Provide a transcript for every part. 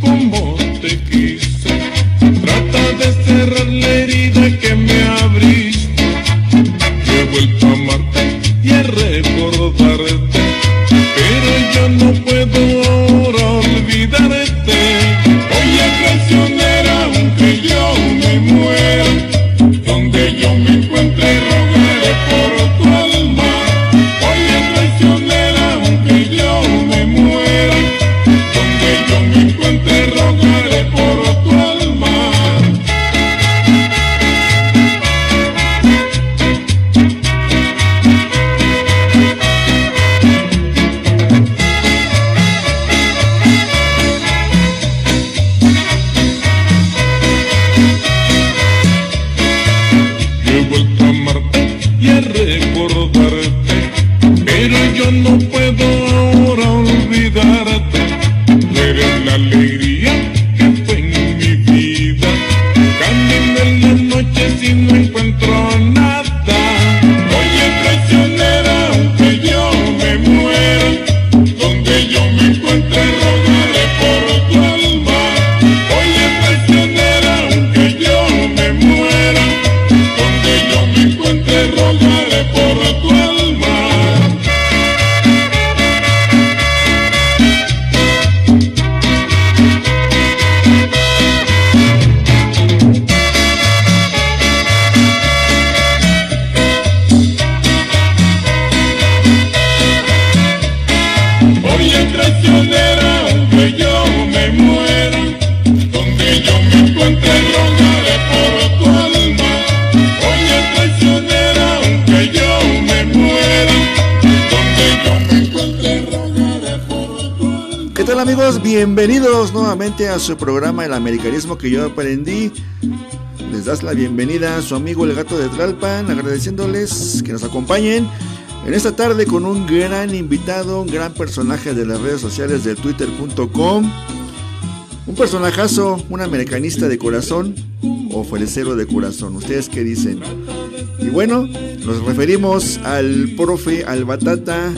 como te quise. ¿Qué tal amigos? Bienvenidos nuevamente a su programa El Americanismo que yo aprendí. Les das la bienvenida a su amigo el gato de Tlalpan, agradeciéndoles que nos acompañen en esta tarde con un gran invitado, un gran personaje de las redes sociales de twitter.com. Un personajazo, un americanista de corazón o ferecero de corazón. ¿Ustedes qué dicen? Y bueno, nos referimos al profe, al Batata,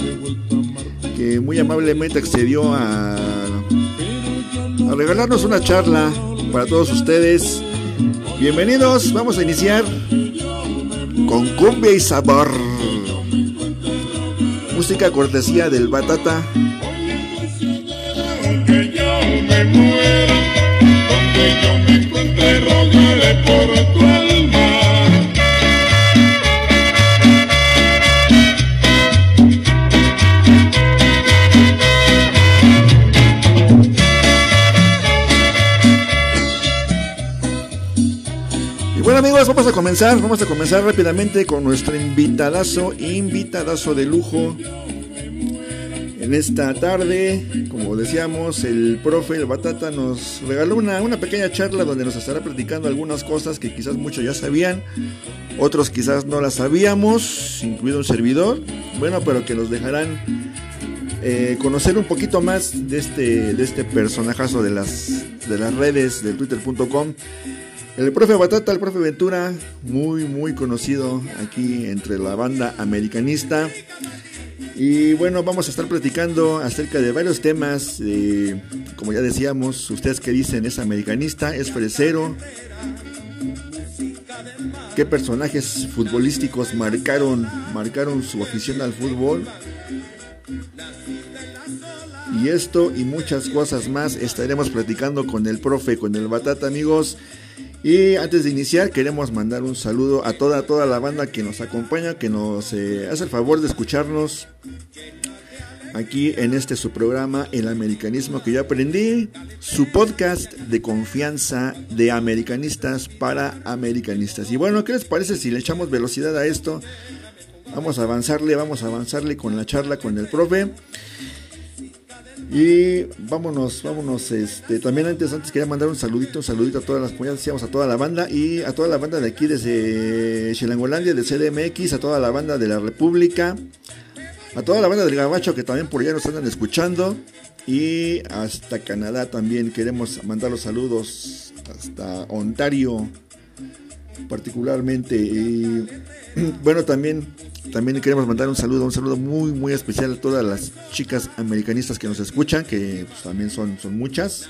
que muy amablemente accedió a, a regalarnos una charla para todos ustedes. Bienvenidos, vamos a iniciar con cumbia y sabor. Música cortesía del Batata. Amigos, vamos a comenzar, vamos a comenzar rápidamente con nuestro invitadazo, invitadazo de lujo. En esta tarde, como decíamos, el profe, el Batata, nos regaló una, una pequeña charla donde nos estará platicando algunas cosas que quizás muchos ya sabían, otros quizás no las sabíamos, incluido un servidor, bueno, pero que nos dejarán eh, conocer un poquito más de este, de este personajazo de las, de las redes de twitter.com. El profe Batata, el profe Ventura, muy, muy conocido aquí entre la banda americanista. Y bueno, vamos a estar platicando acerca de varios temas. eh, como ya decíamos, ustedes que dicen es americanista, es fresero. ¿Qué personajes futbolísticos marcaron, marcaron su afición al fútbol? Y esto y muchas cosas más estaremos platicando con el profe, con el Batata, amigos. Y antes de iniciar, queremos mandar un saludo a toda, toda la banda que nos acompaña, que nos eh, hace el favor de escucharnos aquí en este su programa, El Americanismo que yo aprendí, su podcast de confianza de americanistas para americanistas. Y bueno, ¿qué les parece si le echamos velocidad a esto? Vamos a avanzarle, vamos a avanzarle con la charla con el profe. Y vámonos, vámonos, este, también antes, antes quería mandar un saludito, un saludito a todas las, como decíamos, a toda la banda y a toda la banda de aquí desde Chilangolandia, de CDMX, a toda la banda de la República, a toda la banda del Gabacho que también por allá nos andan escuchando y hasta Canadá también queremos mandar los saludos hasta Ontario, particularmente. Y bueno, también, también queremos mandar un saludo, un saludo muy, muy especial a todas las chicas americanistas que nos escuchan, que pues, también son, son muchas.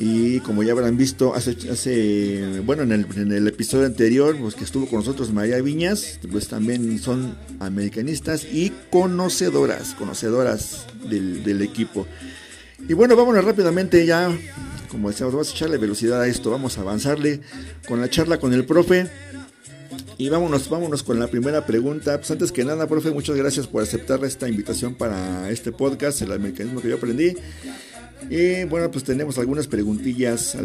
Y como ya habrán visto, hace, hace bueno, en el, en el episodio anterior, pues que estuvo con nosotros María Viñas, pues también son americanistas y conocedoras, conocedoras del, del equipo. Y bueno, vámonos rápidamente ya, como decíamos, vamos a echarle velocidad a esto, vamos a avanzarle con la charla con el profe. Y vámonos, vámonos con la primera pregunta. Pues antes que nada, profe, muchas gracias por aceptar esta invitación para este podcast, el americanismo que yo aprendí. Y bueno, pues tenemos algunas preguntillas.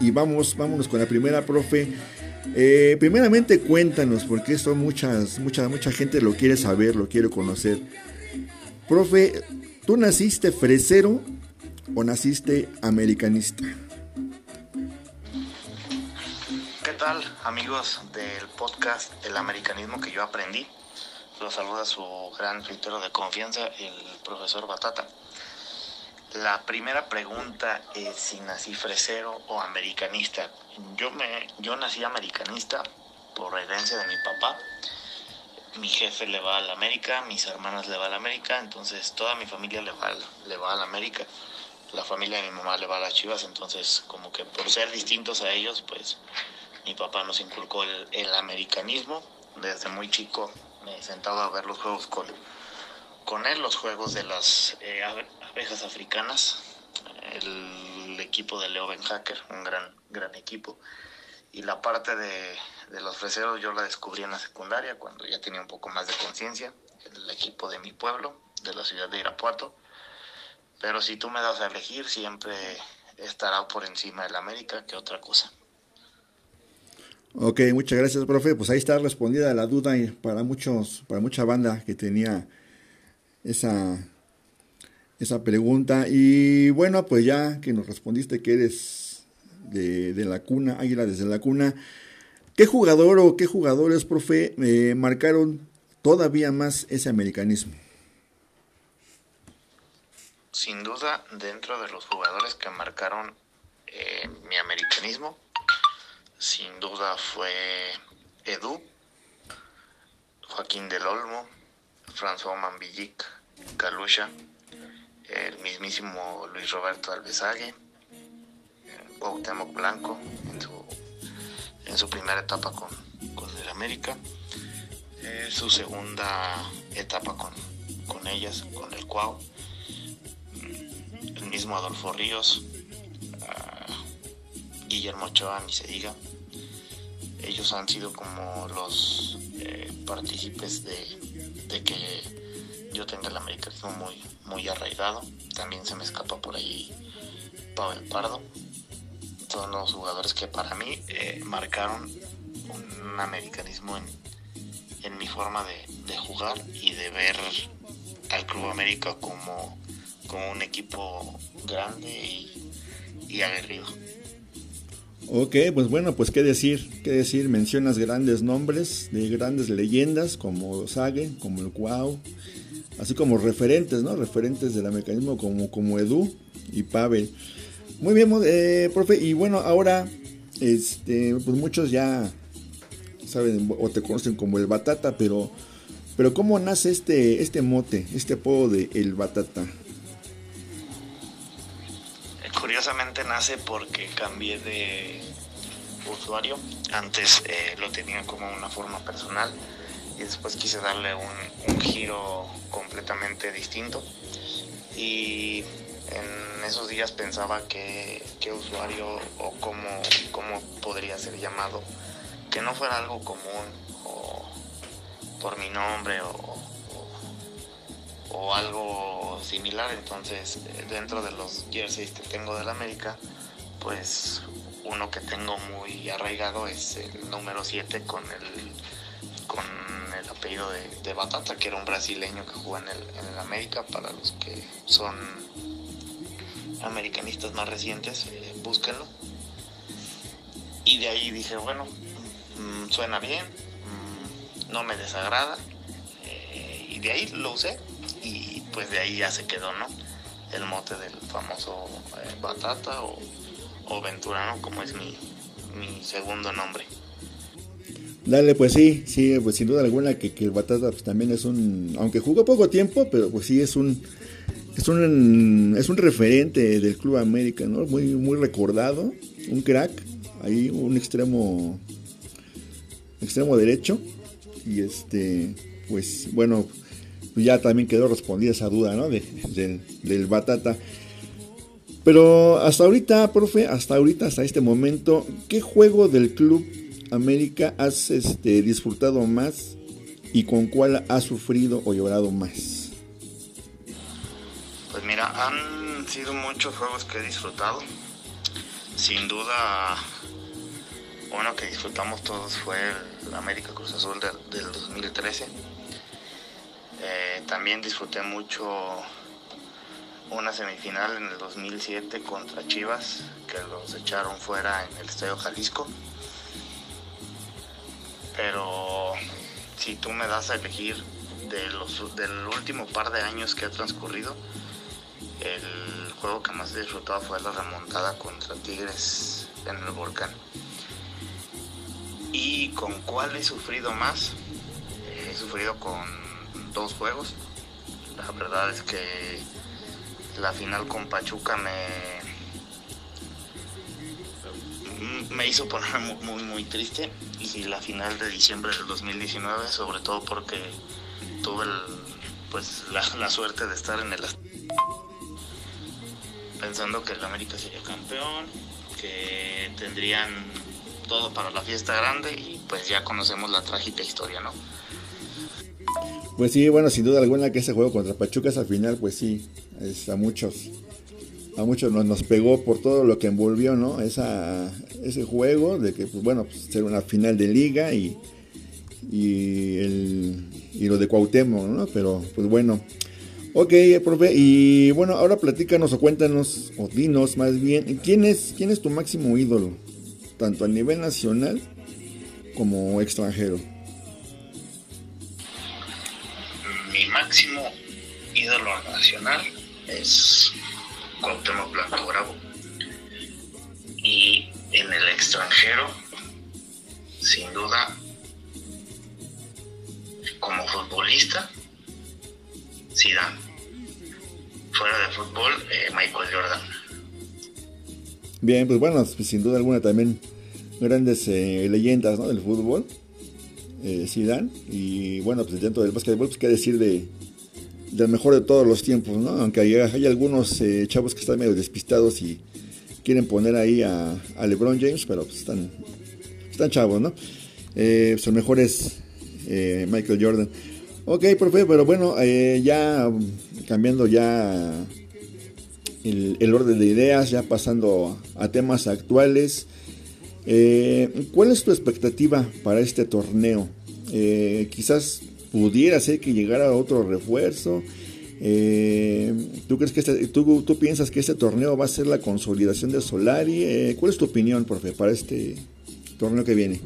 Y vamos, vámonos con la primera, profe. Eh, primeramente cuéntanos, porque esto muchas, mucha, mucha gente lo quiere saber, lo quiere conocer. Profe, ¿tú naciste fresero o naciste americanista? ¿Qué tal amigos del podcast El Americanismo que yo aprendí? Los saluda su gran tuitero de confianza, el profesor Batata. La primera pregunta es si nací fresero o americanista. Yo, me, yo nací americanista por herencia de mi papá. Mi jefe le va a la América, mis hermanas le va a la América, entonces toda mi familia le va, le va a la América. La familia de mi mamá le va a las Chivas, entonces como que por ser distintos a ellos, pues mi papá nos inculcó el, el americanismo desde muy chico me sentaba a ver los juegos con, con él, los juegos de las eh, abejas africanas, el equipo de Leo Ben Hacker, un gran, gran equipo. Y la parte de, de los freseros yo la descubrí en la secundaria, cuando ya tenía un poco más de conciencia, el equipo de mi pueblo, de la ciudad de Irapuato. Pero si tú me das a elegir, siempre estará por encima del América que otra cosa. Ok, muchas gracias, profe. Pues ahí está respondida la duda para muchos, para mucha banda que tenía esa, esa pregunta. Y bueno, pues ya que nos respondiste que eres de, de la cuna, Águila desde la cuna, ¿qué jugador o qué jugadores, profe, eh, marcaron todavía más ese americanismo? Sin duda, dentro de los jugadores que marcaron eh, mi americanismo, sin duda fue Edu, Joaquín del Olmo, François Mambillic, Calusha, el mismísimo Luis Roberto Alvesague, Cuauhtémoc Blanco en su, en su primera etapa con, con el América, eh, su segunda etapa con, con ellas, con el Cuau, el mismo Adolfo Ríos, uh, Guillermo Ochoa, ni se diga, ellos han sido como los eh, partícipes de, de, que yo tenga el americanismo muy, muy arraigado. También se me escapa por ahí Pavel Pardo. Son los jugadores que para mí eh, marcaron un americanismo en, en mi forma de, de, jugar y de ver al Club América como, como un equipo grande y, y aguerrido. Ok, pues bueno, pues qué decir, qué decir, mencionas grandes nombres de grandes leyendas como Sage, como el Cuau, así como referentes, ¿no? Referentes del mecanismo como, como Edu y Pavel. Muy bien, eh, profe, y bueno, ahora, este, pues muchos ya saben o te conocen como el Batata, pero, pero ¿cómo nace este, este mote, este apodo de el Batata? curiosamente nace porque cambié de usuario. Antes eh, lo tenía como una forma personal y después quise darle un, un, giro completamente distinto. Y en esos días pensaba que, que usuario o cómo, cómo podría ser llamado, que no fuera algo común o por mi nombre o, o algo similar. Entonces, dentro de los jerseys que tengo del América, pues uno que tengo muy arraigado es el número 7 con el con el apellido de, Batata, que era un brasileño que jugó en el América. Para los que son americanistas más recientes, búsquenlo. Y de ahí dije, bueno, mmm, suena bien, mmm, no me desagrada. Eh, y de ahí lo usé y pues de ahí ya se quedó, ¿no? El mote del famoso eh, batata o, o Ventura, ¿no? Como es mi, mi segundo nombre. Dale, pues sí, sí, pues sin duda alguna que, que el Batata pues, también es un, aunque jugó poco tiempo, pero pues sí es un, es un, es un referente del Club América, ¿no? Muy, muy recordado, un crack, ahí un extremo, extremo derecho y este, pues bueno, ya también quedó respondida esa duda, ¿no? del, del Batata. Pero hasta ahorita, profe, hasta ahorita, hasta este momento, ¿qué juego del Club América has este, disfrutado más y con cuál has sufrido o llorado más? Han sido muchos juegos que he disfrutado. Sin duda, uno que disfrutamos todos fue el América Cruz Azul del, 2013. Eh, también disfruté mucho una semifinal en el 2007 contra Chivas, que los echaron fuera en el Estadio Jalisco. Pero si tú me das a elegir del último par de años que ha transcurrido, el juego que más he disfrutado fue la remontada contra Tigres en el volcán. ¿Y con cuál he sufrido más? He sufrido con dos juegos. La verdad es que la final con Pachuca me me hizo poner muy, muy, triste y la final de diciembre del 2019 sobre todo porque tuve pues la, suerte de estar en el pensando que el América sería campeón que tendrían todo para la fiesta grande y pues ya conocemos la trágica historia no pues sí bueno sin duda alguna que ese juego contra Pachuca esa final pues sí es a muchos a muchos nos, nos pegó por todo lo que envolvió, ¿no? Esa, ese juego de que, pues bueno, pues, ser una final de liga y, y, el, y lo de Cuauhtémoc, ¿no? Pero, pues bueno. Ok, profe, y bueno, ahora platícanos o cuéntanos, o dinos más bien, ¿quién es, quién es tu máximo ídolo? Tanto a nivel nacional como extranjero. Mi máximo ídolo nacional es Cuauhtémoc Blanco Bravo. Y en el extranjero, sin duda, como futbolista, Zidane. Fuera de fútbol, eh, Michael Jordan. Bien, pues bueno, pues sin duda alguna también grandes eh, leyendas del fútbol. Eh, Zidane y bueno, pues dentro del básquetbol, pues qué decir de, del mejor de todos los tiempos, ¿no? Aunque hay, hay algunos eh, chavos que están medio despistados y quieren poner ahí a, LeBron James, pero pues están, están chavos, ¿no? Eh, pues el mejor es eh, Michael Jordan. Ok, profe, pero bueno, ya cambiando ya el, orden de ideas, ya pasando a temas actuales. ¿Cuál es tu expectativa para este torneo? quizás pudiera ser que llegara otro refuerzo. Eh, ¿tú, crees que este, tú, tú, piensas que este torneo va a ser la consolidación de Solari? Eh, ¿Cuál es tu opinión, profe, para este torneo que viene?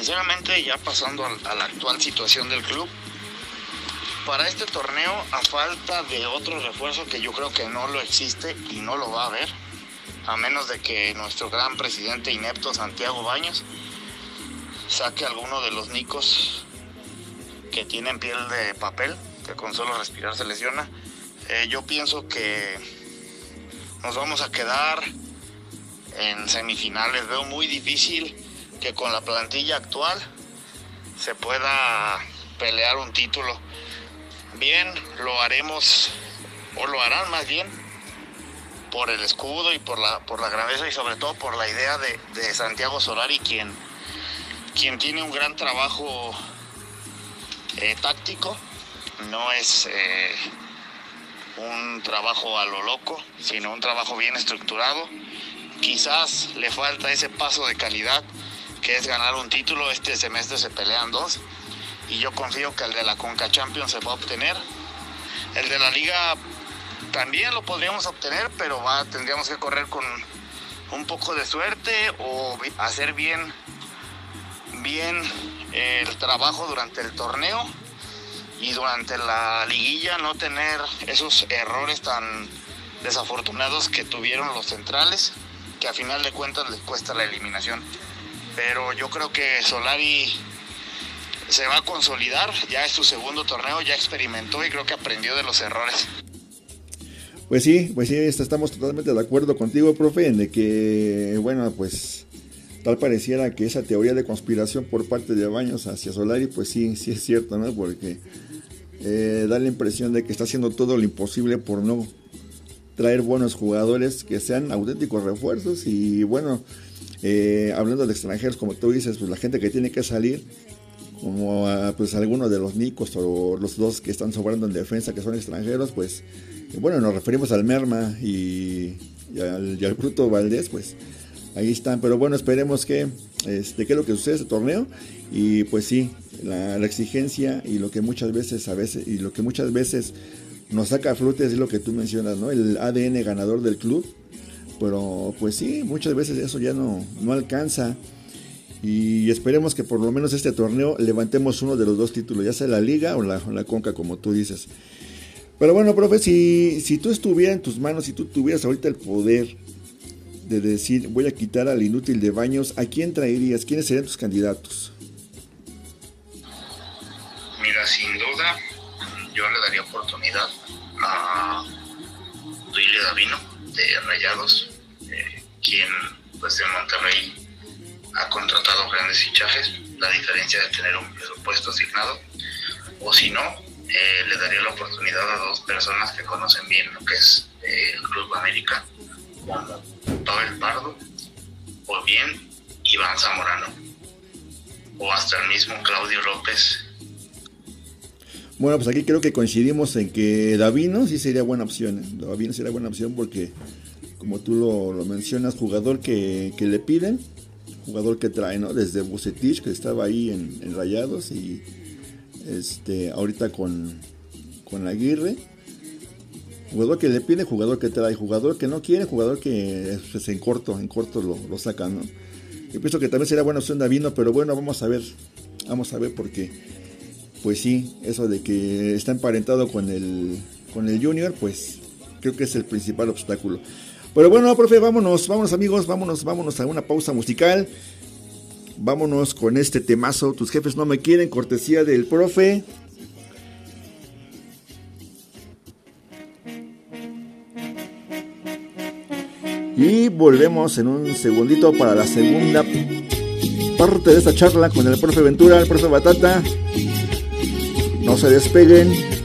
Sinceramente, ya pasando a, la actual situación del club, para este torneo, a falta de otro refuerzo que yo creo que no lo existe y no lo va a haber, a menos de que nuestro gran presidente inepto Santiago Baños saque alguno de los nicos que tienen piel de papel, que con solo respirar se lesiona. Eh, yo pienso que nos vamos a quedar en semifinales. Veo muy difícil que con la plantilla actual se pueda pelear un título. Bien, lo haremos, o lo harán más bien, por el escudo y por la, por la grandeza y sobre todo por la idea de, de Santiago Solari, quien quien tiene un gran trabajo eh, táctico, no es eh, un trabajo a lo loco, sino un trabajo bien estructurado. Quizás le falta ese paso de calidad que es ganar un título. Este semestre se pelean dos y yo confío que el de la Conca Champions se va a obtener. El de la Liga también lo podríamos obtener, pero va, tendríamos que correr con un poco de suerte o hacer bien bien el trabajo durante el torneo y durante la liguilla no tener esos errores tan desafortunados que tuvieron los centrales, que a final de cuentas les cuesta la eliminación. Pero yo creo que Solari se va a consolidar, ya es su segundo torneo, ya experimentó y creo que aprendió de los errores. Pues sí, pues sí, estamos totalmente de acuerdo contigo, profe, en de que, bueno, pues tal pareciera que esa teoría de conspiración por parte de Baños hacia Solari, pues sí, sí es cierto, ¿no? Porque eh, da la impresión de que está haciendo todo lo imposible por no traer buenos jugadores que sean auténticos refuerzos y bueno, eh, hablando de extranjeros, como tú dices, pues la gente que tiene que salir, como pues algunos de los Nicos o los dos que están sobrando en defensa que son extranjeros, pues bueno, nos referimos al Merma y, al, y Bruto Valdés, pues ahí están. Pero bueno, esperemos que, este, qué es lo que sucede este torneo. Y pues sí, la, exigencia y lo que muchas veces, a veces, y lo que muchas veces nos saca a es lo que tú mencionas, ¿no? El ADN ganador del club. Pero pues sí, muchas veces eso ya no, no alcanza. Y esperemos que por lo menos este torneo levantemos uno de los dos títulos, ya sea la liga o la, la conca, como tú dices. Pero bueno, profe, si, si tú estuvieras en tus manos, si tú tuvieras ahorita el poder de decir voy a quitar al inútil de baños, ¿a quién traerías? ¿Quiénes serían tus candidatos? Mira, sin duda, yo le daría oportunidad a Duile Davino de Rayados, quien pues en Monterrey ha contratado grandes fichajes, la diferencia de tener un presupuesto asignado, o si no, eh, le daría la oportunidad a dos personas que conocen bien lo que es eh, el Club América, como Pavel Pardo, o bien Iván Zamorano, o hasta el mismo Claudio López. Bueno, pues aquí creo que coincidimos en que Davino sí sería buena opción. ¿eh? Davino sería buena opción porque, como tú lo, mencionas, jugador que, le piden, jugador que trae, ¿no? Desde Bucetich, que estaba ahí en, Rayados, y este ahorita con, con Aguirre Jugador que le pide, jugador que trae, jugador que no quiere, jugador que pues, en corto, en corto lo, lo sacan, ¿no? Yo pienso que también sería buena opción Davino, pero bueno, vamos a ver, vamos a ver porque, pues sí, eso de que está emparentado con el, con el Junior, pues creo que es el principal obstáculo. Pero bueno, profe, vámonos, vámonos amigos, vámonos, vámonos a una pausa musical. Vámonos con este temazo, tus jefes no me quieren, cortesía del profe. Y volvemos en un segundito para la segunda parte de esta charla con el profe Ventura, el profe Batata. No se despeguen.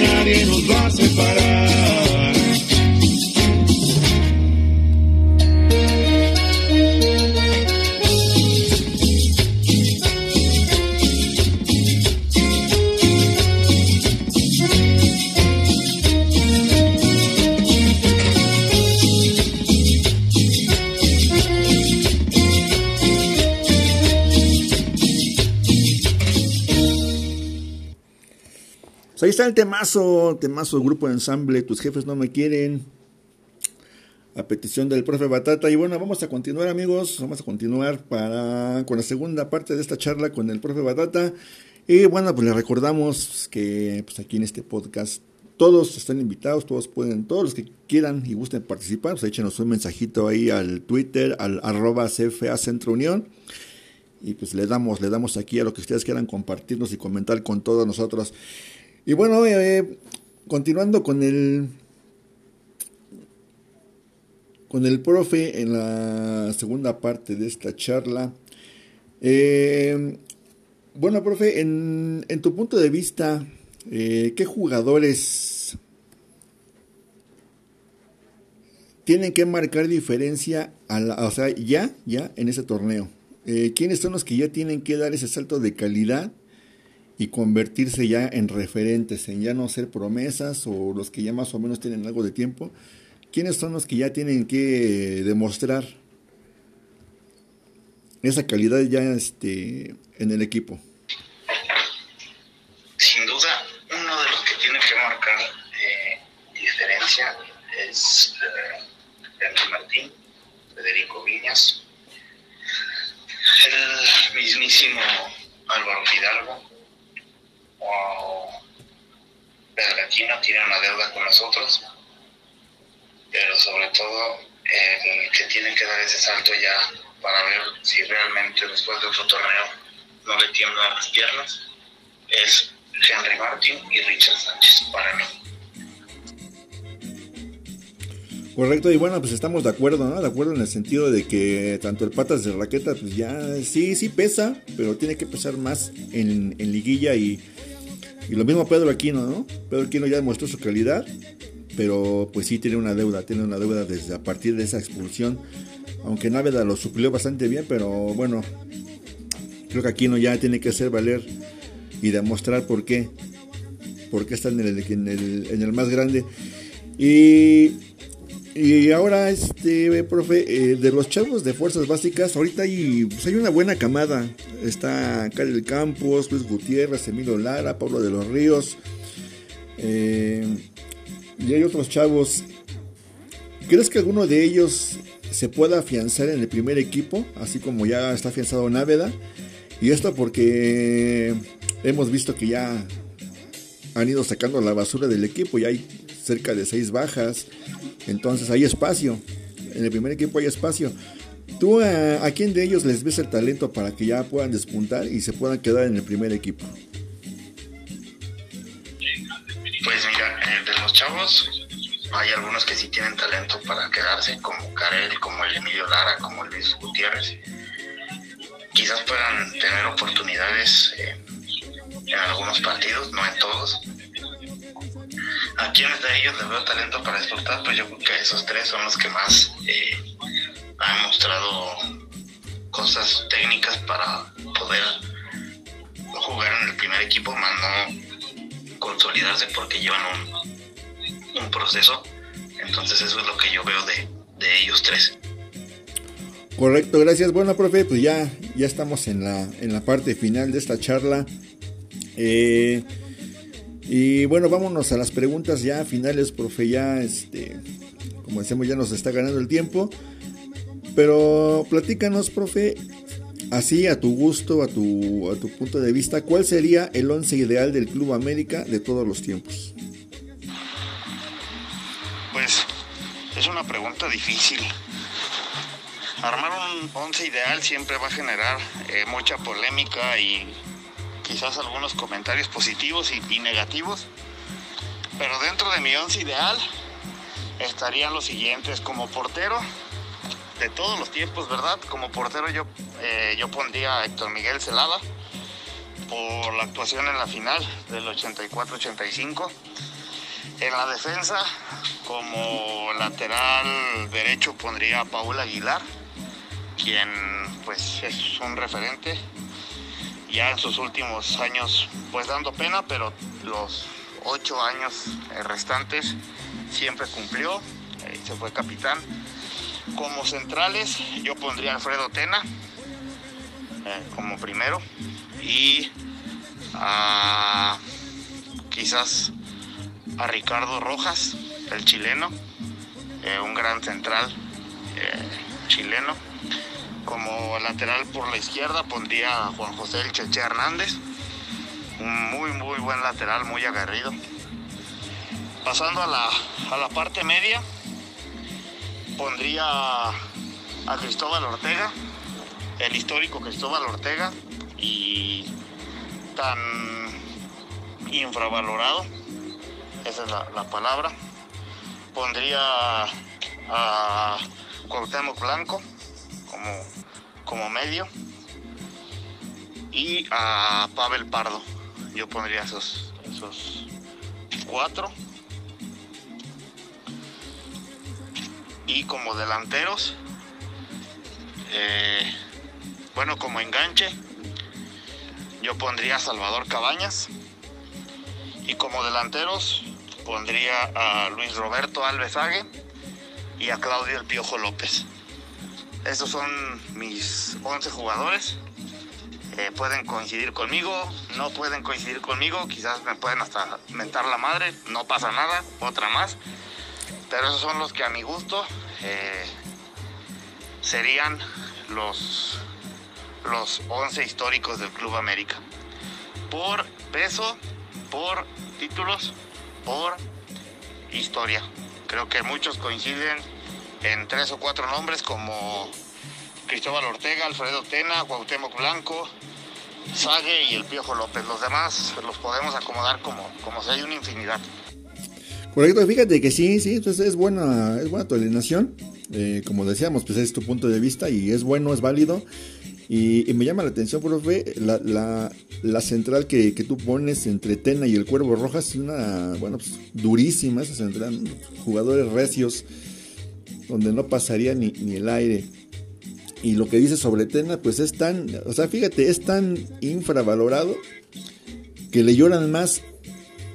Nadie nos va a separar. Está el temazo, temazo grupo de ensamble, tus jefes no me quieren. A petición del profe Batata. Y bueno, vamos a continuar amigos, vamos a continuar para con la segunda parte de esta charla con el profe Batata. Y bueno, pues les recordamos que pues aquí en este podcast todos están invitados, todos pueden, todos los que quieran y gusten participar, pues échenos un mensajito ahí al Twitter, al arroba CFA Centro Unión. Y pues le damos, le damos aquí a lo que ustedes quieran compartirnos y comentar con todos nosotros. Y bueno, eh, continuando con el con el profe en la segunda parte de esta charla. Eh, bueno, profe, en, en, tu punto de vista, eh, ¿qué jugadores tienen que marcar diferencia, a la, o sea, ya, ya en ese torneo? Eh, ¿Quiénes son los que ya tienen que dar ese salto de calidad y convertirse ya en referentes, en ya no ser promesas o los que ya más o menos tienen algo de tiempo? ¿Quiénes son los que ya tienen que demostrar esa calidad ya este, en el equipo? Sin duda, uno de los que tiene que marcar eh, diferencia es eh, Henry Martín, Federico Viñas, el mismísimo Álvaro Fidalgo o Pedro tiene una deuda con nosotros pero sobre todo el que tiene que dar ese salto ya para ver si realmente después de otro torneo no le tiemblan las piernas es Henry Martin y Richard Sánchez para mí. Correcto, y bueno, pues estamos de acuerdo, ¿no? De acuerdo en el sentido de que tanto el patas de raqueta, pues ya sí, sí pesa, pero tiene que pesar más en, en liguilla y, y lo mismo Pedro Aquino, ¿no? Pedro Aquino ya demostró su calidad, pero pues sí tiene una deuda, tiene una deuda desde a partir de esa expulsión. Aunque Náveda lo suplió bastante bien, pero bueno, creo que Aquino ya tiene que hacer valer y demostrar por qué, por qué está en el, en el, en el más grande. Y, y ahora, este, profe, eh, de los chavos de fuerzas básicas, ahorita hay, pues hay una buena camada. Está Karel Campos, Luis Gutiérrez, Emilio Lara, Pablo de los Ríos. Eh, y hay otros chavos. ¿Crees que alguno de ellos se pueda afianzar en el primer equipo? Así como ya está afianzado Náveda. Y esto porque hemos visto que ya han ido sacando la basura del equipo y hay cerca de seis bajas. Entonces hay espacio. En el primer equipo hay espacio. ¿Tú a, quién de ellos les ves el talento para que ya puedan despuntar y se puedan quedar en el primer equipo? Pues mira, de los chavos hay algunos que sí tienen talento para quedarse, como Karel, como el Emilio Lara, como Luis Gutiérrez. Quizás puedan tener oportunidades en algunos partidos, no en todos. ¿A quiénes de ellos les veo talento para explotar? Pues yo creo que esos tres son los que más eh, han mostrado cosas técnicas para poder jugar en el primer equipo, más no consolidarse porque llevan un, un proceso. Entonces eso es lo que yo veo de, de ellos tres. Correcto, gracias. Bueno, profe, pues ya, ya estamos en la, en la parte final de esta charla. Eh, y bueno, vámonos a las preguntas ya finales, profe. Ya, este, como decimos, ya nos está ganando el tiempo. Pero platícanos, profe, así a tu gusto, a tu, a tu punto de vista, ¿cuál sería el once ideal del Club América de todos los tiempos? Pues es una pregunta difícil. Armar un once ideal siempre va a generar eh, mucha polémica y quizás algunos comentarios positivos y, negativos. Pero dentro de mi once ideal estarían los siguientes como portero de todos los tiempos, ¿verdad? Como portero yo, eh, yo pondría a Héctor Miguel Celada por la actuación en la final del 84-85. En la defensa, como lateral derecho pondría a Paul Aguilar, quien pues es un referente ya en sus últimos años pues dando pena, pero los ocho años restantes siempre cumplió, eh, se fue capitán. Como centrales yo pondría a Alfredo Tena eh, como primero y a, quizás a Ricardo Rojas, el chileno, eh, un gran central eh, chileno. Como lateral por la izquierda pondría a Juan José El Cheche Hernández, un muy muy buen lateral, muy aguerrido. Pasando a la, a la parte media, pondría a Cristóbal Ortega, el histórico Cristóbal Ortega, y tan infravalorado, esa es la, la palabra. Pondría a Cuauhtémoc Blanco como, como medio y a Pavel Pardo. Yo pondría esos, esos cuatro. y como delanteros, eh, bueno, como enganche, yo pondría a Salvador Cabañas y como delanteros pondría a Luis Roberto Alves Ague y a Claudio El Piojo López. Esos son mis 11 jugadores. Eh, pueden coincidir conmigo, no pueden coincidir conmigo, quizás me pueden hasta mentar la madre, no pasa nada, otra más pero esos son los que a mi gusto eh, serían los, los 11 históricos del Club América. Por peso, por títulos, por historia. Creo que muchos coinciden en tres o cuatro nombres como Cristóbal Ortega, Alfredo Tena, Cuauhtémoc Blanco, Sague y el Piojo López. Los demás los podemos acomodar como, como si hay una infinidad. Correcto, fíjate que sí, sí, entonces es buena, es buena tu alineación. Eh, como decíamos, pues es tu punto de vista y es bueno, es válido. Y, y me llama la atención, profe, la, la, la central que, que, tú pones entre Tena y el Cuervo Rojas es una, bueno, pues durísima esa central. Jugadores recios, donde no pasaría ni, ni el aire. Y lo que dice sobre Tena, pues es tan, o sea, fíjate, es tan infravalorado que le lloran más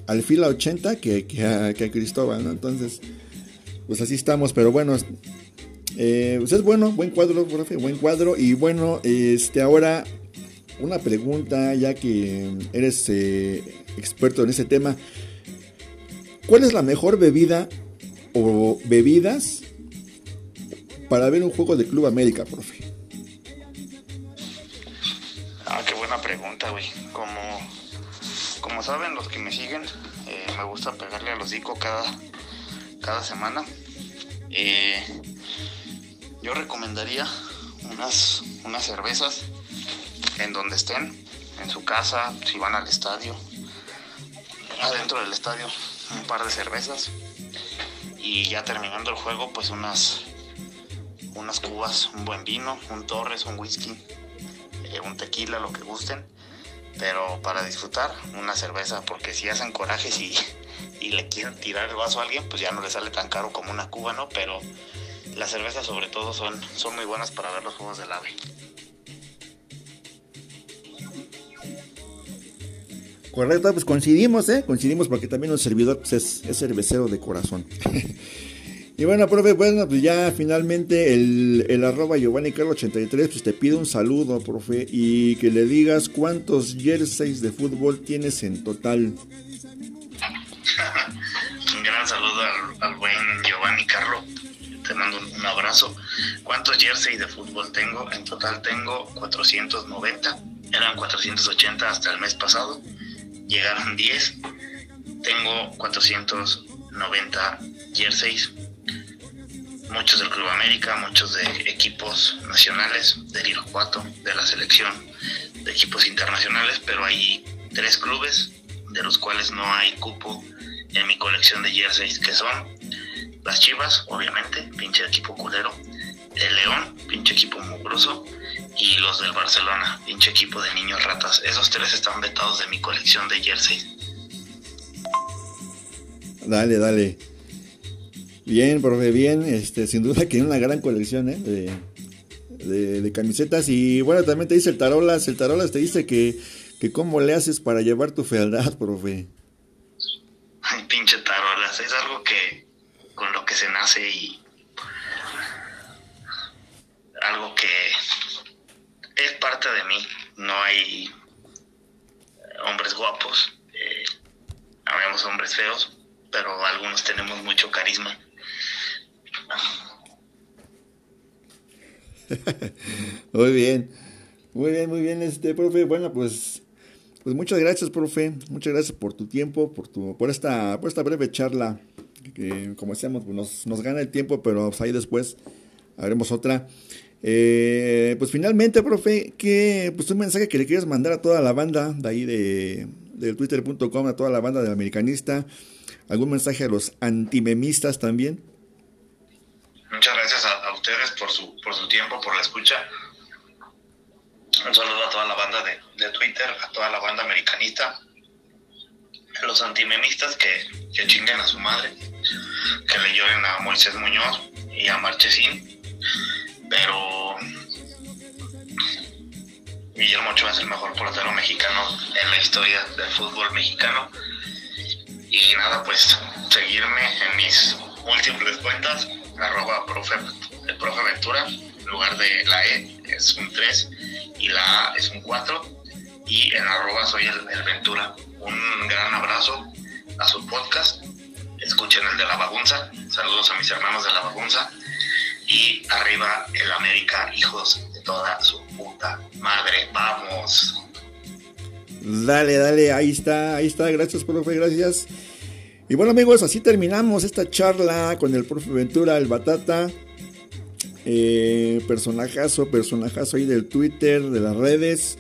al fila 80 que, que, a, que Cristóbal, ¿no? Entonces, pues así estamos, pero bueno, eh, pues es bueno, buen cuadro, profe, buen cuadro. Y bueno, este ahora una pregunta, ya que eres eh, experto en ese tema. ¿Cuál es la mejor bebida o bebidas para ver un juego de Club América, profe? Ah, qué buena pregunta, güey. Como como saben los que me siguen, eh, me gusta pegarle a los hocico cada, cada semana. Eh, yo recomendaría unas, unas cervezas en donde estén, en su casa, si van al estadio, adentro del estadio, un par de cervezas. Y ya terminando el juego, pues unas, unas cubas, un buen vino, un torres, un whisky, eh, un tequila, lo que gusten pero para disfrutar una cerveza, porque si hacen corajes y, y, le quieren tirar el vaso a alguien, pues ya no le sale tan caro como una cuba, ¿no? Pero las cervezas sobre todo son, son muy buenas para ver los juegos del ave. Correcto, pues coincidimos, ¿eh? Coincidimos porque también un servidor pues, es, es cervecero de corazón. Y bueno, profe, bueno, pues ya finalmente el, el arroba Giovanni Carlos 83 pues te pide un saludo, profe, y que le digas cuántos jerseys de fútbol tienes en total. un gran saludo al, buen Giovanni Carlos. Te mando un, abrazo. ¿Cuántos jerseys de fútbol tengo? En total tengo 490. Eran 480 hasta el mes pasado. Llegaron 10. Tengo 490 jerseys muchos del Club América, muchos de equipos nacionales, del Irapuato, de la selección, de equipos internacionales, pero hay tres clubes de los cuales no hay cupo en mi colección de jerseys, que son las Chivas, obviamente, pinche equipo culero, el León, pinche equipo mugroso, y los del Barcelona, pinche equipo de niños ratas. Esos tres están vetados de mi colección de jerseys. Dale, dale. Bien, profe, bien. Este, sin duda que hay una gran colección ¿eh? de, camisetas. Y bueno, también te dice el Tarolas. El Tarolas te dice que, que cómo le haces para llevar tu fealdad, profe. Ay, pinche Tarolas. Es algo que con lo que se nace y algo que es parte de mí. No hay hombres guapos. Eh, habemos hombres feos, pero algunos tenemos mucho carisma muy bien, muy bien, muy bien, este profe. Bueno, pues, pues muchas gracias, profe. Muchas gracias por tu tiempo, por tu, por esta, por esta breve charla. Que como decíamos, pues nos, nos gana el tiempo, pero pues ahí después haremos otra. Eh, pues finalmente, profe, que pues un mensaje que le quieres mandar a toda la banda de ahí de, de twitter.com, a toda la banda del americanista, algún mensaje a los antimemistas también. Muchas gracias a, ustedes por su, por su tiempo, por la escucha. Un saludo a toda la banda de, de Twitter, a toda la banda americanista, a los antimemistas que, que chinguen a su madre, que le lloren a Moisés Muñoz y a Marchesín. Pero Guillermo Ochoa es el mejor portero mexicano en la historia del fútbol mexicano. Y nada, pues seguirme en mis múltiples cuentas arroba profe, el profe en lugar de la E es un 3 y la A es un 4 y en arroba soy el, Ventura. Un gran abrazo a su podcast, escuchen el de la bagunza, saludos a mis hermanos de la bagunza y arriba el América, hijos de toda su puta madre, vamos. Dale, dale, ahí está, ahí está, gracias profe, gracias. Y bueno amigos, así terminamos esta charla con el profe Ventura, el Batata. Eh, personajazo, personajazo ahí del Twitter, de las redes.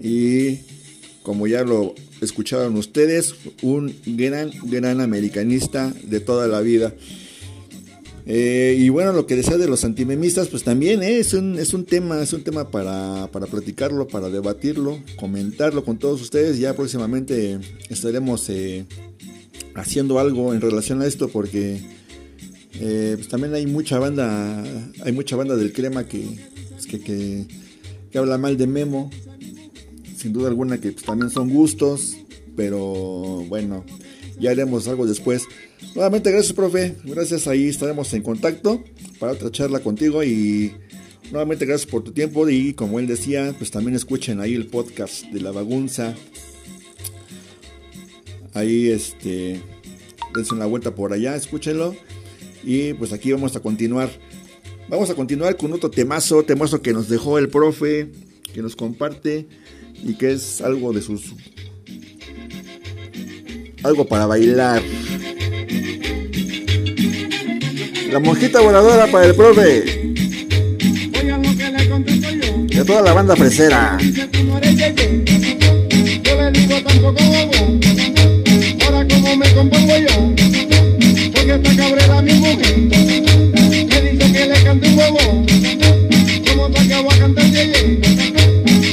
Y como ya lo escucharon ustedes, un gran, gran americanista de toda la vida. Eh, y bueno, lo que decía de los antimemistas, pues también eh, es, un, es un tema, es un tema para, para platicarlo, para debatirlo, comentarlo con todos ustedes. Ya próximamente estaremos haciendo algo en relación a esto porque eh, pues también hay mucha banda, hay mucha banda del crema que, pues, que, que, habla mal de Memo, sin duda alguna que pues, también son gustos, pero bueno, ya haremos algo después. Nuevamente gracias profe, gracias ahí estaremos en contacto para otra charla contigo y nuevamente gracias por tu tiempo y como él decía, pues también escuchen ahí el podcast de la bagunza Ahí este dense una vuelta por allá, escúchenlo. Y pues aquí vamos a continuar. Vamos a continuar con otro temazo, temazo que nos dejó el profe, que nos comparte y que es algo de sus algo para bailar. La monjita voladora para el profe. De toda la banda fresera. Porque esta cabrera mi mujer, me dice que le cante un huevo, como para que voy a cantar yeye,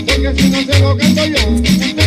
porque si no se lo canto yo,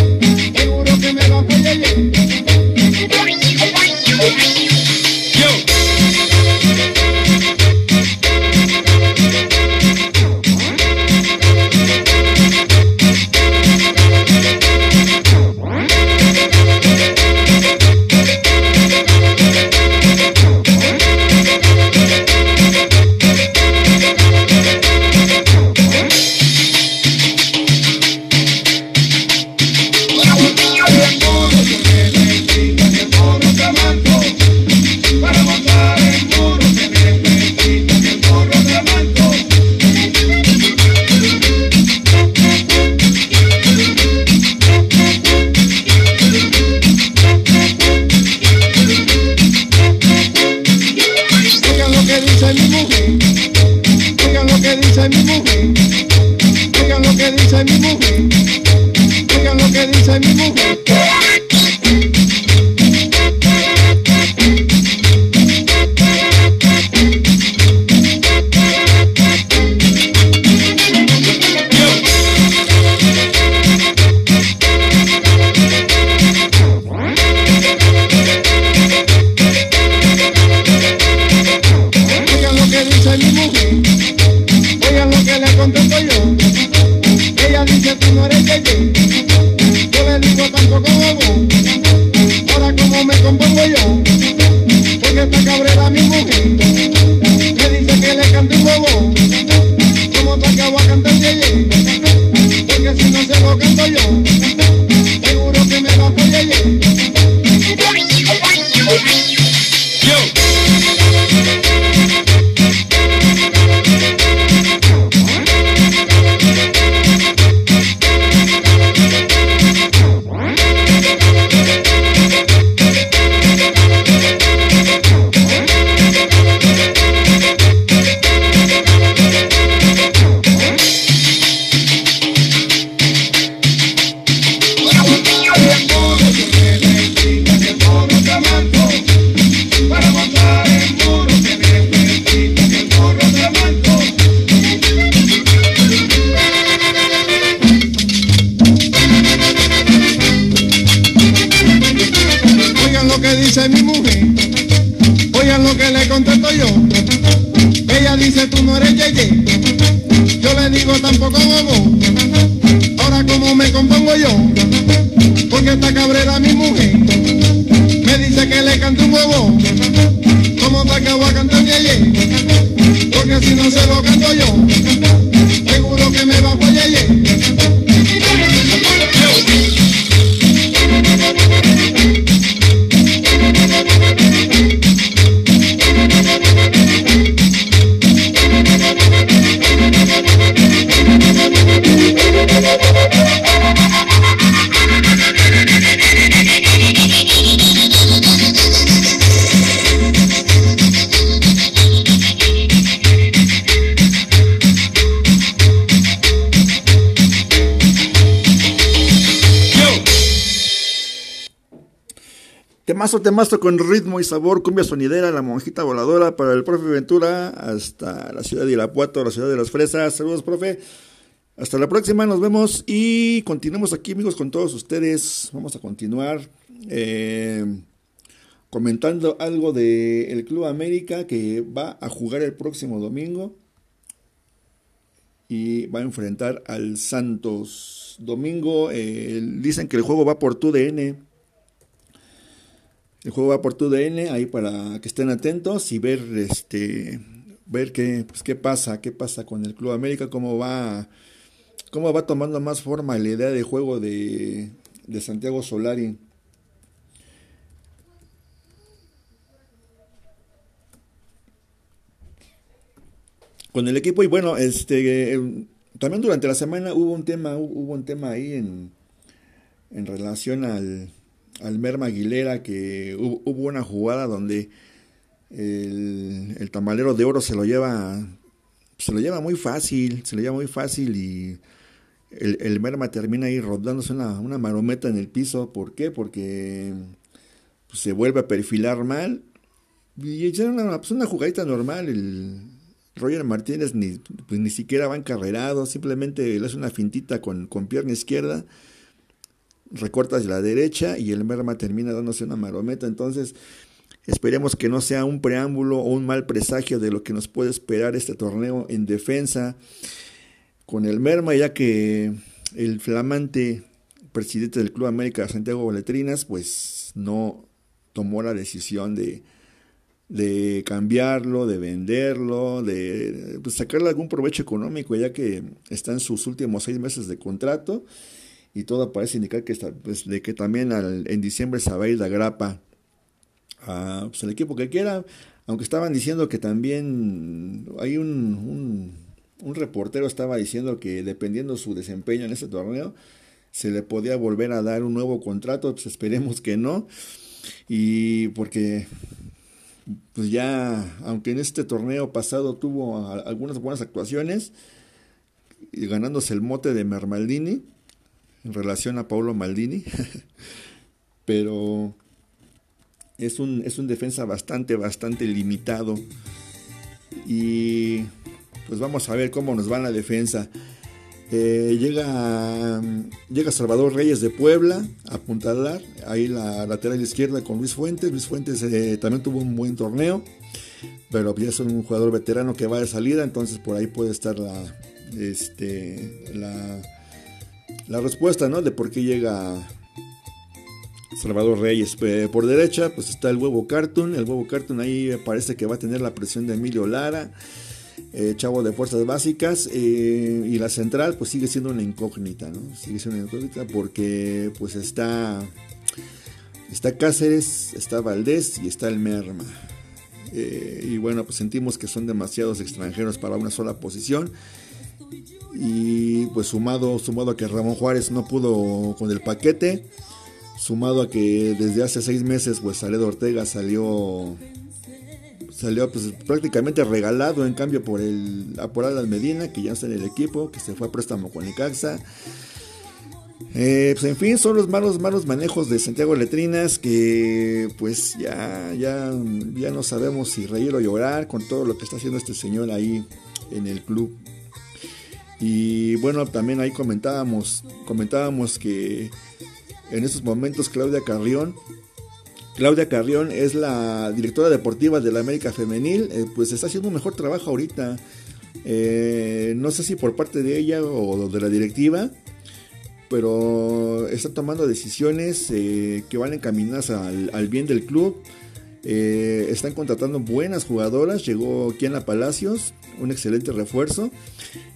Temazo con ritmo y sabor, cumbia sonidera, la monjita voladora para el profe Ventura hasta la ciudad de Irapuato, la ciudad de las fresas. Saludos, profe. Hasta la próxima, nos vemos y continuemos aquí, amigos, con todos ustedes. Vamos a continuar eh, comentando algo del Club América que va a jugar el próximo domingo y va a enfrentar al Santos. Domingo, eh, dicen que el juego va por tu DN. El juego va por tu DN, ahí para que estén atentos y ver este ver qué pues qué pasa, qué pasa con el Club América, cómo va cómo va tomando más forma la idea de juego de, de Santiago Solari. Con el equipo y bueno, este eh, también durante la semana hubo un tema, hubo un tema ahí en, en relación al, al Merma Aguilera que hubo, hubo una jugada donde el, el, tamalero de oro se lo lleva se lo lleva muy fácil, se lo lleva muy fácil y el, el Merma termina ahí rodándose una, una, marometa en el piso. ¿Por qué? Porque pues, se vuelve a perfilar mal y una, pues, una jugadita normal. El Roger Martínez ni, pues, ni siquiera va encarrerado, simplemente le hace una fintita con, con pierna izquierda recorta hacia la derecha y el Merma termina dándose una marometa. Entonces, esperemos que no sea un preámbulo o un mal presagio de lo que nos puede esperar este torneo en defensa con el Merma, ya que el flamante presidente del Club América, Santiago Letrinas, pues no tomó la decisión de, de cambiarlo, de venderlo, de pues, sacarle algún provecho económico, ya que está en sus últimos seis meses de contrato y todo parece indicar que, está, pues, de que también al, en diciembre se va a ir la grapa a pues, el equipo que quiera, aunque estaban diciendo que también hay un, un, un, reportero estaba diciendo que dependiendo su desempeño en este torneo se le podía volver a dar un nuevo contrato, pues esperemos que no, y porque pues ya, aunque en este torneo pasado tuvo algunas buenas actuaciones, y ganándose el mote de Mermaldini, relación a Paulo Maldini, pero es un, es un defensa bastante, bastante limitado. Y pues vamos a ver cómo nos va la defensa. Eh, llega, llega Salvador Reyes de Puebla a apuntalar. Ahí la lateral izquierda con Luis Fuentes. Luis Fuentes eh, también tuvo un buen torneo. Pero ya es un jugador veterano que va de salida. Entonces por ahí puede estar la, este, la, la respuesta ¿no? de por qué llega Salvador Reyes. Eh, por derecha, pues está el huevo Cartoon. El huevo Cartoon ahí parece que va a tener la presión de Emilio Lara, eh, chavo de fuerzas básicas. Eh, y la central, pues sigue siendo una incógnita, ¿no? Sigue siendo una incógnita porque, pues está. Está Cáceres, está Valdés y está el Merma. y bueno, pues sentimos que son demasiados extranjeros para una sola posición. Y pues sumado, sumado a que Ramón Juárez no pudo con el paquete sumado a que desde hace seis meses pues Saledo Ortega salió salió pues prácticamente regalado en cambio por el por Medina que ya está en el equipo que se fue a préstamo con el Caxa eh, pues en fin son los malos malos manejos de Santiago Letrinas que pues ya ya ya no sabemos si reír o llorar con todo lo que está haciendo este señor ahí en el club y bueno también ahí comentábamos comentábamos que en estos momentos Claudia Carrión. Claudia Carrión es la directora deportiva de la América Femenil, eh, pues está haciendo un mejor trabajo ahorita. Eh, no sé si por parte de ella o de la directiva, pero está tomando decisiones eh, que van encaminadas al, al, bien del club. Están contratando buenas jugadoras. Llegó Kiana Palacios, un excelente refuerzo.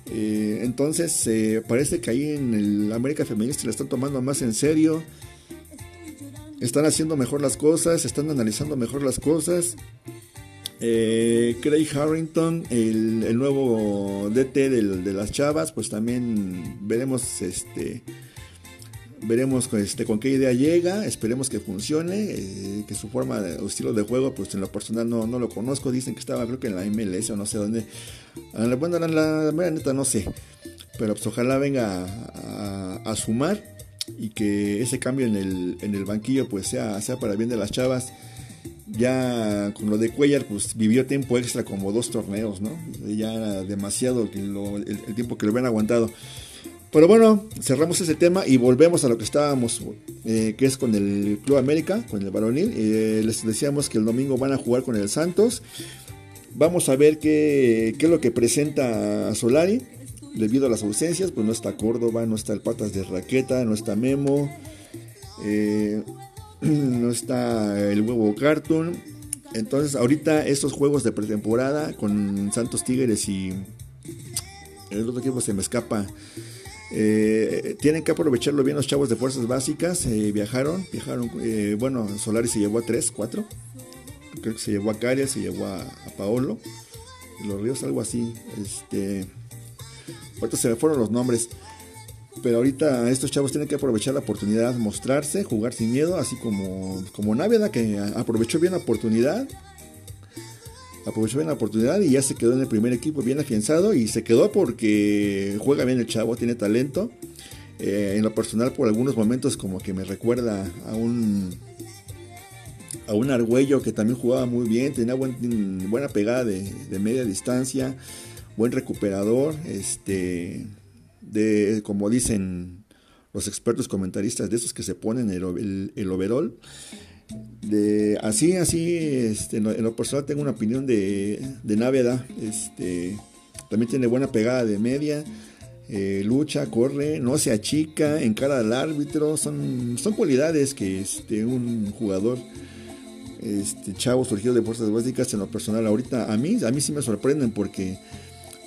Eh, entonces eh, parece que ahí en el América Feminista la están tomando más en serio. Están haciendo mejor las cosas, están analizando mejor las cosas. Eh, Craig Harrington, el, nuevo DT de las Chavas, pues también veremos este veremos este, con qué idea llega, esperemos que funcione, que su forma o estilo de juego, pues en lo personal no, no, lo conozco, dicen que estaba creo que en la MLS o no sé dónde, bueno, la, la, la neta no sé. Pero pues ojalá venga a, sumar y que ese cambio en el, en el banquillo pues sea, sea para bien de las chavas. Ya con lo de Cuellar pues vivió tiempo extra como dos torneos, ¿no? Ya demasiado el, el, tiempo que lo habían aguantado. Pero bueno, cerramos ese tema y volvemos a lo que estábamos, eh, que es con el Club América, con el varonil. Eh, les decíamos que el domingo van a jugar con el Santos. Vamos a ver qué, es lo que presenta Solari. Debido a las ausencias, pues no está Córdoba, no está el Patas de Raqueta, no está Memo, eh, no está el huevo Cartoon. Entonces, ahorita estos juegos de pretemporada con Santos Tigres y el otro equipo se me escapa. Eh, tienen que aprovecharlo bien los chavos de fuerzas básicas. Eh, viajaron, viajaron. bueno, Solari se llevó a 3, 4 creo que se llevó a Caria, se llevó a, Paolo, los Ríos, algo así. Este, ahorita se me fueron los nombres. Pero ahorita estos chavos tienen que aprovechar la oportunidad, mostrarse, jugar sin miedo, así como, como Náveda, que aprovechó bien la oportunidad. Aprovechó bien la oportunidad y ya se quedó en el primer equipo bien afianzado. Y se quedó porque juega bien el chavo, tiene talento. Eh, en lo personal, por algunos momentos, como que me recuerda a un a un Argüello que también jugaba muy bien, tenía buena pegada de, media distancia, buen recuperador, este, de, como dicen los expertos comentaristas, de esos que se ponen el, el, overall. De, así, así, este, en, lo, personal tengo una opinión de, de Náveda, este, también tiene buena pegada de media. Eh, lucha, corre, no se achica, encara al árbitro, son, son cualidades que este, un jugador este, chavos surgidos de fuerzas básicas en lo personal ahorita a mí a mí sí me sorprenden porque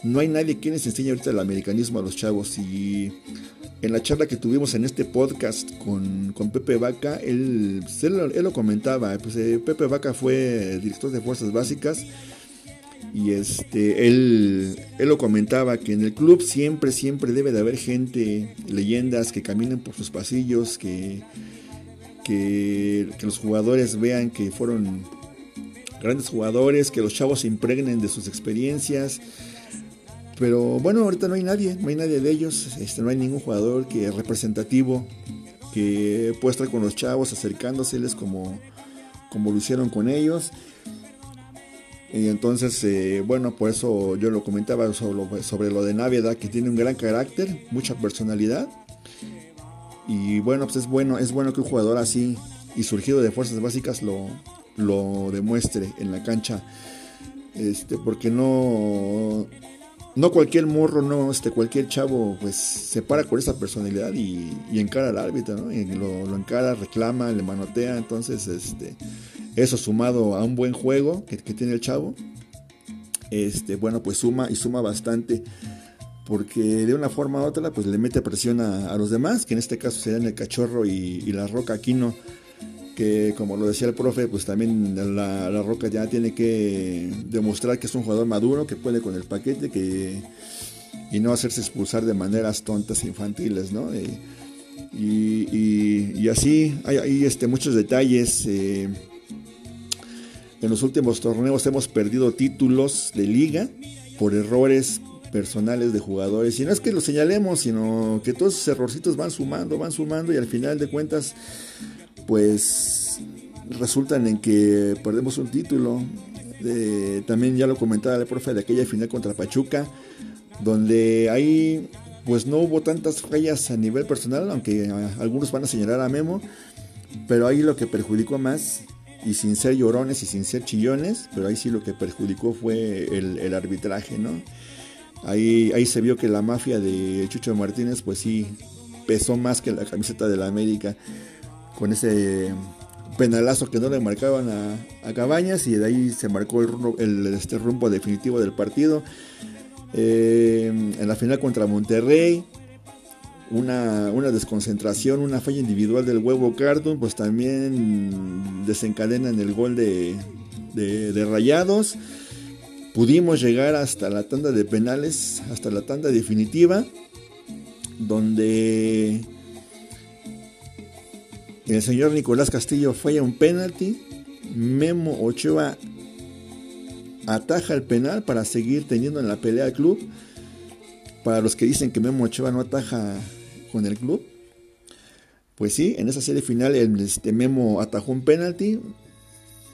no hay nadie quien les enseñe ahorita el americanismo a los chavos y en la charla que tuvimos en este podcast con, Pepe Vaca él, él, lo comentaba pues eh, Pepe Vaca fue director de fuerzas básicas y este él, él lo comentaba que en el club siempre siempre debe de haber gente leyendas que caminen por sus pasillos que que, los jugadores vean que fueron grandes jugadores, que los chavos se impregnen de sus experiencias. Pero bueno, ahorita no hay nadie, no hay nadie de ellos, este, no hay ningún jugador que representativo que pueda con los chavos, acercándoseles como, como lo hicieron con ellos. Y entonces, eh, bueno, por eso yo lo comentaba sobre, sobre lo de Navidad, que tiene un gran carácter, mucha personalidad. Y bueno, pues es bueno, es bueno que un jugador así y surgido de fuerzas básicas lo, lo demuestre en la cancha. Este, porque no, no cualquier morro, no, este, cualquier chavo, pues se para con esa personalidad y, encara al árbitro, ¿no? Y lo, encara, reclama, le manotea, entonces, este, eso sumado a un buen juego que, tiene el chavo, este, bueno, pues suma y suma bastante porque de una forma u otra pues le mete presión a, los demás, que en este caso serían el cachorro y, la roca Aquino, que como lo decía el profe, pues también la, roca ya tiene que demostrar que es un jugador maduro, que puede con el paquete, que y no hacerse expulsar de maneras tontas e infantiles, ¿no? Eh, y, así hay, este, muchos detalles. Eh, en los últimos torneos hemos perdido títulos de liga por errores personales de jugadores. Y no es que lo señalemos, sino que todos esos errorcitos van sumando, van sumando y al final de cuentas, pues resultan en que perdemos un título. también ya lo comentaba el profe de aquella final contra Pachuca, donde ahí pues no hubo tantas fallas a nivel personal, aunque algunos van a señalar a Memo, pero ahí lo que perjudicó más, y sin ser llorones y sin ser chillones, pero ahí sí lo que perjudicó fue el, el arbitraje, ¿no? Ahí, ahí se vio que la mafia de Chucho Martínez, pues sí, pesó más que la camiseta de la América, con ese penalazo que no le marcaban a, Cabañas y de ahí se marcó el, el este rumbo definitivo del partido. Eh, en la final contra Monterrey, una, una, desconcentración, una falla individual del huevo Carton, pues también desencadena en el gol de, de Rayados pudimos llegar hasta la tanda de penales, hasta la tanda definitiva, donde el señor Nicolás Castillo falla un penalti, Memo Ochoa ataja el penal para seguir teniendo en la pelea al club. Para los que dicen que Memo Ochoa no ataja con el club, pues sí, en esa serie final el, este Memo atajó un penalti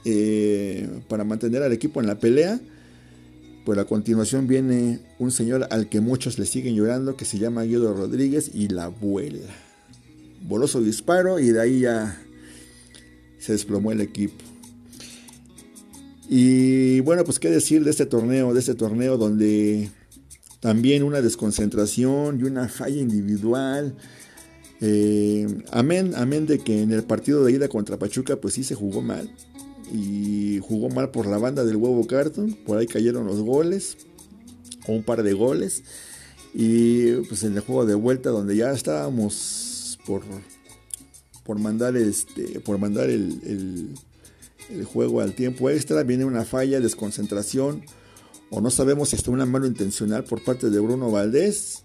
eh, para mantener al equipo en la pelea. Pues a continuación viene un señor al que muchos le siguen llorando, que se llama Guido Rodríguez y la abuela. Boloso disparo y de ahí ya se desplomó el equipo. Y bueno, pues qué decir de este torneo, de este torneo donde también una desconcentración y una falla individual. Eh, amén, amén de que en el partido de ida contra Pachuca pues sí se jugó mal y jugó mal por la banda del huevo carton. Por ahí cayeron los goles, o un par de goles. Y pues en el juego de vuelta, donde ya estábamos por, por mandar, este, por mandar el, el, juego al tiempo extra, viene una falla, desconcentración, o no sabemos si está una mano intencional por parte de Bruno Valdés.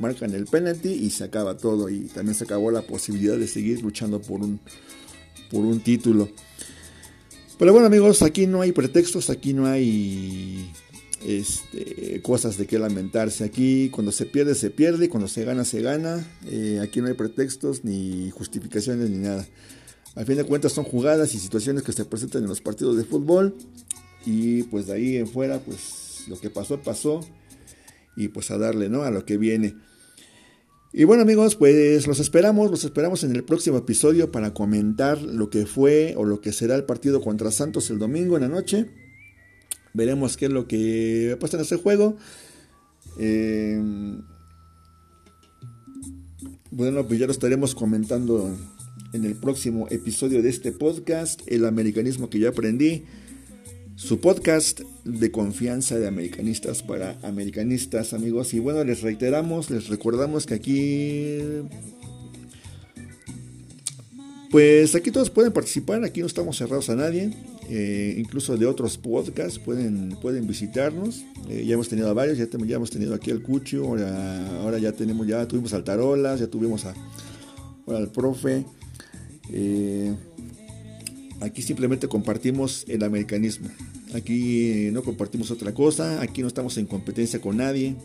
Marcan el penalty y se acaba todo. Y también se acabó la posibilidad de seguir luchando por un, por un título. Pero bueno amigos, aquí no hay pretextos, aquí no hay este, cosas de qué lamentarse. Aquí cuando se pierde, se pierde, cuando se gana, se gana. Eh, aquí no hay pretextos, ni justificaciones, ni nada. Al fin de cuentas son jugadas y situaciones que se presentan en los partidos de fútbol. Y pues de ahí en fuera, pues lo que pasó, pasó. Y pues a darle, ¿no? A lo que viene. Y bueno amigos, pues los esperamos, los esperamos en el próximo episodio para comentar lo que fue o lo que será el partido contra Santos el domingo en la noche. Veremos qué es lo que pasa en ese juego. Eh, bueno, pues ya lo estaremos comentando en el próximo episodio de este podcast, el americanismo que ya aprendí su podcast de confianza de americanistas para americanistas, amigos. Y bueno, les reiteramos, les recordamos que aquí, pues aquí todos pueden participar, aquí no estamos cerrados a nadie. Eh, incluso de otros podcasts pueden, pueden visitarnos. Eh, ya hemos tenido a varios, ya, hemos tenido aquí al Cucho, ahora, ahora ya tenemos, ya tuvimos al Tarolas, ya tuvimos al profe. Eh, Aquí simplemente compartimos el americanismo. Aquí no compartimos otra cosa. Aquí no estamos en competencia con nadie.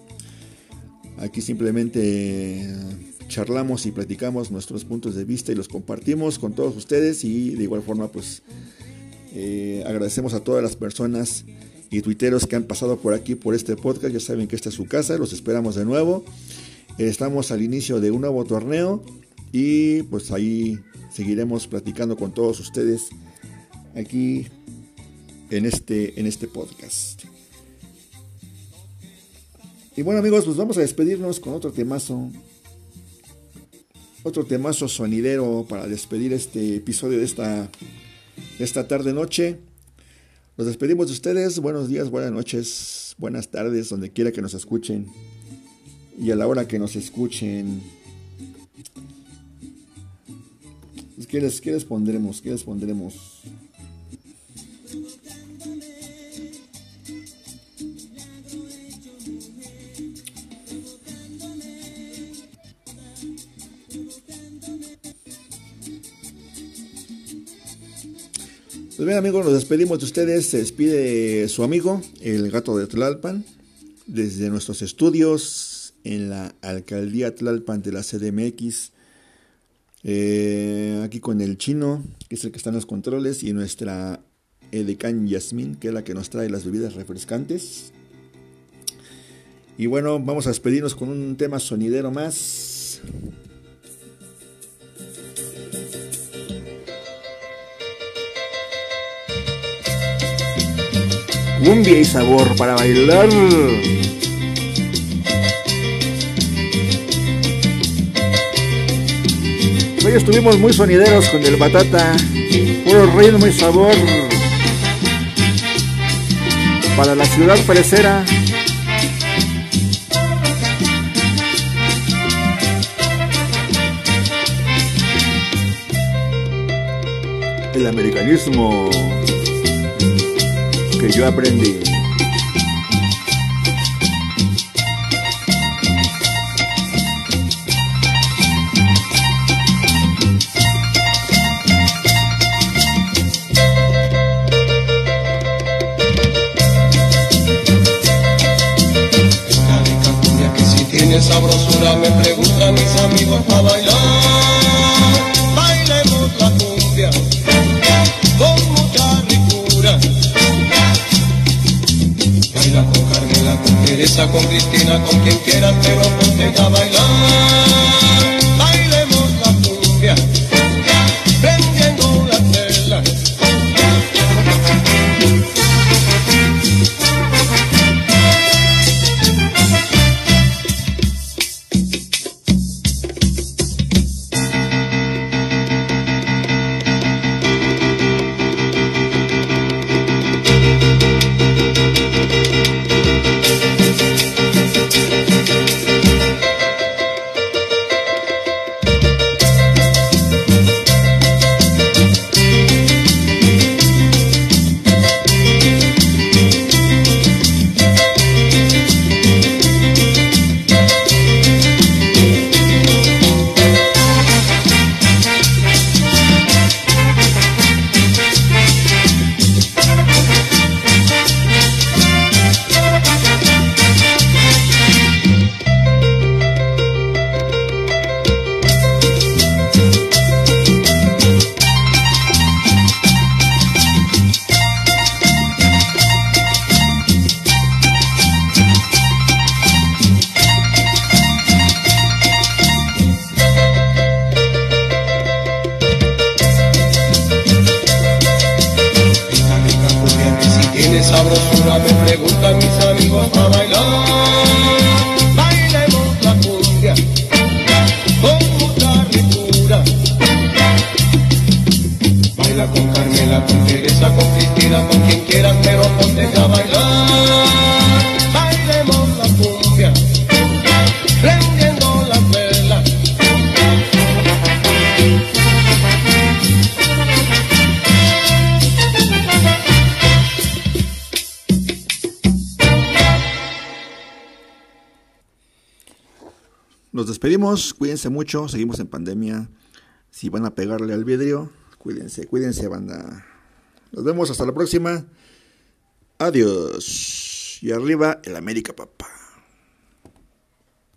Aquí simplemente charlamos y platicamos nuestros puntos de vista y los compartimos con todos ustedes. Y de igual forma, pues eh, agradecemos a todas las personas y tuiteros que han pasado por aquí por este podcast. Ya saben que esta es su casa. Los esperamos de nuevo. Estamos al inicio de un nuevo torneo. Y pues ahí seguiremos platicando con todos ustedes aquí en este, en este podcast. Y bueno amigos, pues vamos a despedirnos con otro temazo. Otro temazo sonidero para despedir este episodio de esta, esta tarde noche. Nos despedimos de ustedes. Buenos días, buenas noches, buenas tardes, donde quiera que nos escuchen. Y a la hora que nos escuchen. ¿Qué les, qué les pondremos? ¿Qué les pondremos? Pues bien amigos, nos despedimos de ustedes. Se despide su amigo, el gato de Tlalpan, desde nuestros estudios en la alcaldía Tlalpan de la CDMX. Eh, aquí con el chino, que es el que está en los controles, y nuestra Edecán Yasmín, que es la que nos trae las bebidas refrescantes. Y bueno, vamos a despedirnos con un tema sonidero más. Cumbia y sabor para bailar. Hoy estuvimos muy sonideros con el batata, puro ritmo y sabor para la ciudad parecera. El americanismo que yo aprendí. Cuídense mucho, seguimos en pandemia. Si van a pegarle al vidrio, Cuídense, cuídense, banda. Nos vemos hasta la próxima. Adiós. Y arriba el América, papá.